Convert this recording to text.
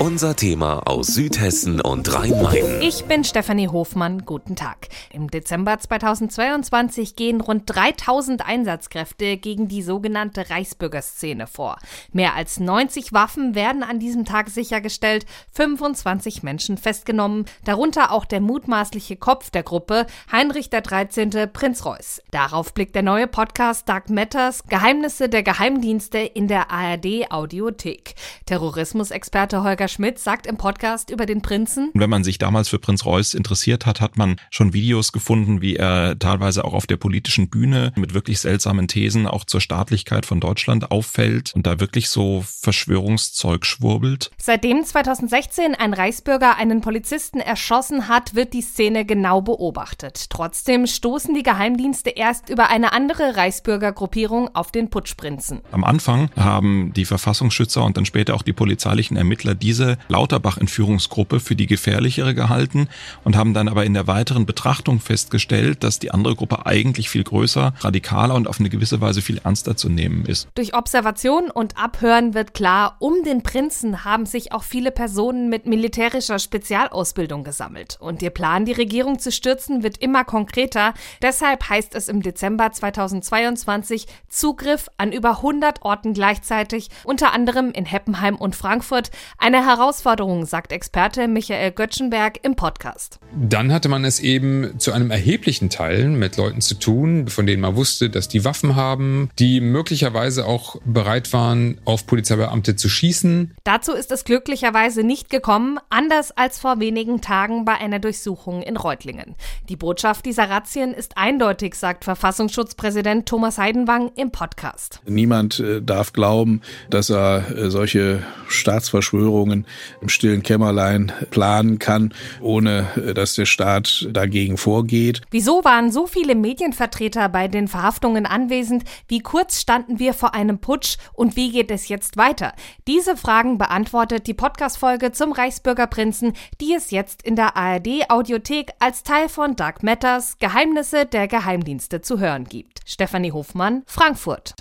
Unser Thema aus Südhessen und Rhein-Main. Ich bin Stefanie Hofmann. Guten Tag. Im Dezember 2022 gehen rund 3000 Einsatzkräfte gegen die sogenannte Reichsbürgerszene vor. Mehr als 90 Waffen werden an diesem Tag sichergestellt, 25 Menschen festgenommen, darunter auch der mutmaßliche Kopf der Gruppe, Heinrich der 13. Prinz Reuß. Darauf blickt der neue Podcast Dark Matters Geheimnisse der Geheimdienste in der ARD Audiothek. Terrorismusexperte Holger Schmidt sagt im Podcast über den Prinzen. Wenn man sich damals für Prinz Reuß interessiert hat, hat man schon Videos gefunden, wie er teilweise auch auf der politischen Bühne mit wirklich seltsamen Thesen auch zur Staatlichkeit von Deutschland auffällt und da wirklich so Verschwörungszeug schwurbelt. Seitdem 2016 ein Reichsbürger einen Polizisten erschossen hat, wird die Szene genau beobachtet. Trotzdem stoßen die Geheimdienste erst über eine andere Reichsbürgergruppierung auf den Putschprinzen. Am Anfang haben die Verfassungsschützer und dann später auch die polizeilichen Ermittler diese diese Lauterbach-Entführungsgruppe für die gefährlichere gehalten und haben dann aber in der weiteren Betrachtung festgestellt, dass die andere Gruppe eigentlich viel größer, radikaler und auf eine gewisse Weise viel ernster zu nehmen ist. Durch Observation und Abhören wird klar, um den Prinzen haben sich auch viele Personen mit militärischer Spezialausbildung gesammelt. Und ihr Plan, die Regierung zu stürzen, wird immer konkreter. Deshalb heißt es im Dezember 2022 Zugriff an über 100 Orten gleichzeitig, unter anderem in Heppenheim und Frankfurt. Eine Herausforderung, sagt Experte Michael Göttschenberg im Podcast. Dann hatte man es eben zu einem erheblichen Teil mit Leuten zu tun, von denen man wusste, dass die Waffen haben, die möglicherweise auch bereit waren, auf Polizeibeamte zu schießen. Dazu ist es glücklicherweise nicht gekommen, anders als vor wenigen Tagen bei einer Durchsuchung in Reutlingen. Die Botschaft dieser Razzien ist eindeutig, sagt Verfassungsschutzpräsident Thomas Heidenwang im Podcast. Niemand äh, darf glauben, dass er äh, solche Staatsverschwörungen im stillen Kämmerlein planen kann, ohne äh, dass der Staat dagegen vorgeht. Wieso waren so viele Medienvertreter bei den Verhaftungen anwesend? Wie kurz standen wir vor einem Putsch und wie geht es jetzt weiter? Diese Fragen beantwortet die Podcast-Folge zum Reichsbürgerprinzen, die es jetzt in der ARD-Audiothek als Teil von Dark Matters Geheimnisse der Geheimdienste zu hören gibt. Stefanie Hofmann, Frankfurt.